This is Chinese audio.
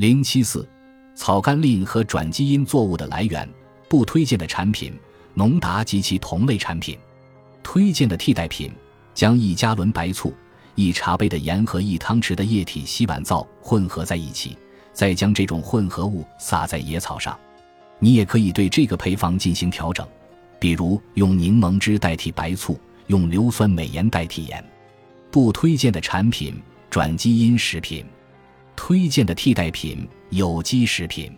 零七四，草甘膦和转基因作物的来源，不推荐的产品：农达及其同类产品。推荐的替代品：将一加仑白醋、一茶杯的盐和一汤匙的液体洗碗皂混合在一起，再将这种混合物撒在野草上。你也可以对这个配方进行调整，比如用柠檬汁代替白醋，用硫酸镁盐代替盐。不推荐的产品：转基因食品。推荐的替代品：有机食品。